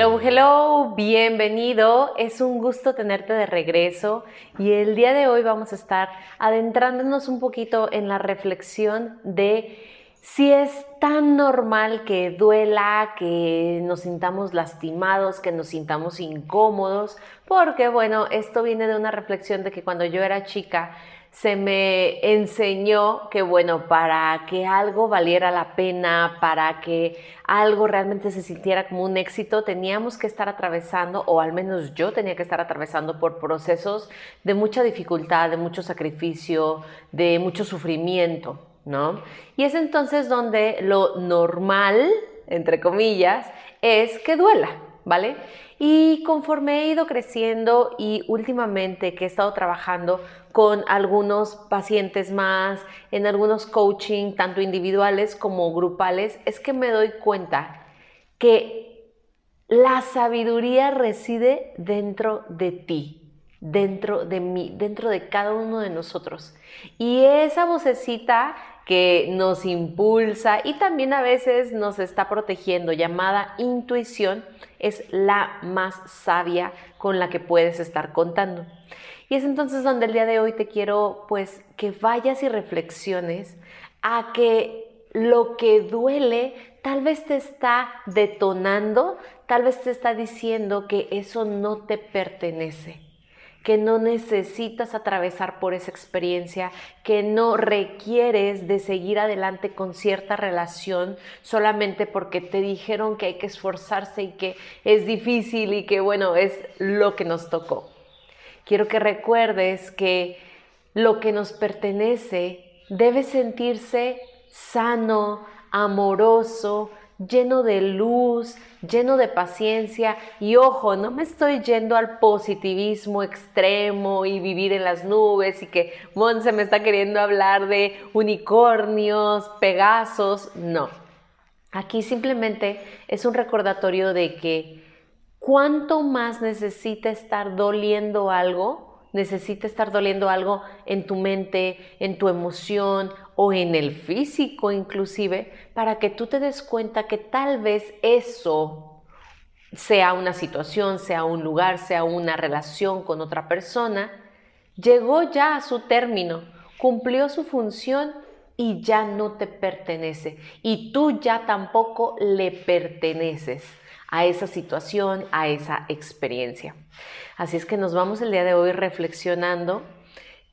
Hello, hello, bienvenido. Es un gusto tenerte de regreso y el día de hoy vamos a estar adentrándonos un poquito en la reflexión de si es tan normal que duela, que nos sintamos lastimados, que nos sintamos incómodos, porque bueno, esto viene de una reflexión de que cuando yo era chica se me enseñó que bueno, para que algo valiera la pena, para que algo realmente se sintiera como un éxito, teníamos que estar atravesando, o al menos yo tenía que estar atravesando por procesos de mucha dificultad, de mucho sacrificio, de mucho sufrimiento. ¿No? Y es entonces donde lo normal, entre comillas, es que duela, ¿vale? Y conforme he ido creciendo y últimamente que he estado trabajando con algunos pacientes más, en algunos coaching, tanto individuales como grupales, es que me doy cuenta que la sabiduría reside dentro de ti dentro de mí, dentro de cada uno de nosotros. Y esa vocecita que nos impulsa y también a veces nos está protegiendo, llamada intuición, es la más sabia con la que puedes estar contando. Y es entonces donde el día de hoy te quiero pues que vayas y reflexiones a que lo que duele tal vez te está detonando, tal vez te está diciendo que eso no te pertenece que no necesitas atravesar por esa experiencia, que no requieres de seguir adelante con cierta relación solamente porque te dijeron que hay que esforzarse y que es difícil y que bueno, es lo que nos tocó. Quiero que recuerdes que lo que nos pertenece debe sentirse sano, amoroso, lleno de luz, lleno de paciencia y ojo, no me estoy yendo al positivismo extremo y vivir en las nubes y que Monse me está queriendo hablar de unicornios, pegasos, no. Aquí simplemente es un recordatorio de que cuánto más necesita estar doliendo algo necesita estar doliendo algo en tu mente, en tu emoción o en el físico inclusive, para que tú te des cuenta que tal vez eso sea una situación, sea un lugar, sea una relación con otra persona, llegó ya a su término, cumplió su función y ya no te pertenece. Y tú ya tampoco le perteneces a esa situación, a esa experiencia. Así es que nos vamos el día de hoy reflexionando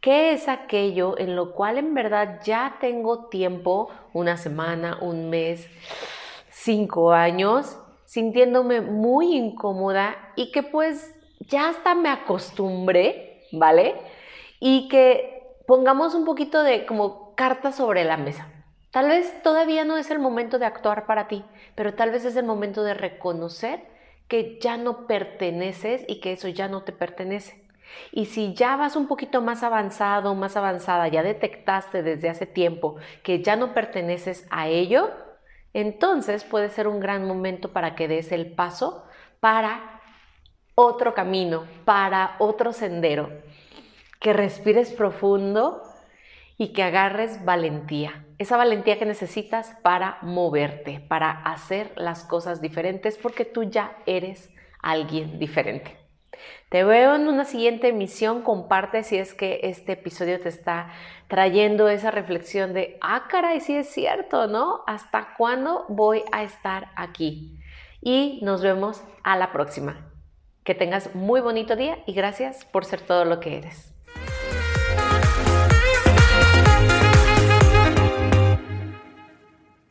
qué es aquello en lo cual en verdad ya tengo tiempo, una semana, un mes, cinco años, sintiéndome muy incómoda y que pues ya hasta me acostumbré, ¿vale? Y que pongamos un poquito de como carta sobre la mesa. Tal vez todavía no es el momento de actuar para ti, pero tal vez es el momento de reconocer que ya no perteneces y que eso ya no te pertenece. Y si ya vas un poquito más avanzado, más avanzada, ya detectaste desde hace tiempo que ya no perteneces a ello, entonces puede ser un gran momento para que des el paso para otro camino, para otro sendero, que respires profundo y que agarres valentía, esa valentía que necesitas para moverte, para hacer las cosas diferentes, porque tú ya eres alguien diferente. Te veo en una siguiente emisión, comparte si es que este episodio te está trayendo esa reflexión de, ah, caray, sí es cierto, ¿no? ¿Hasta cuándo voy a estar aquí? Y nos vemos a la próxima. Que tengas muy bonito día y gracias por ser todo lo que eres.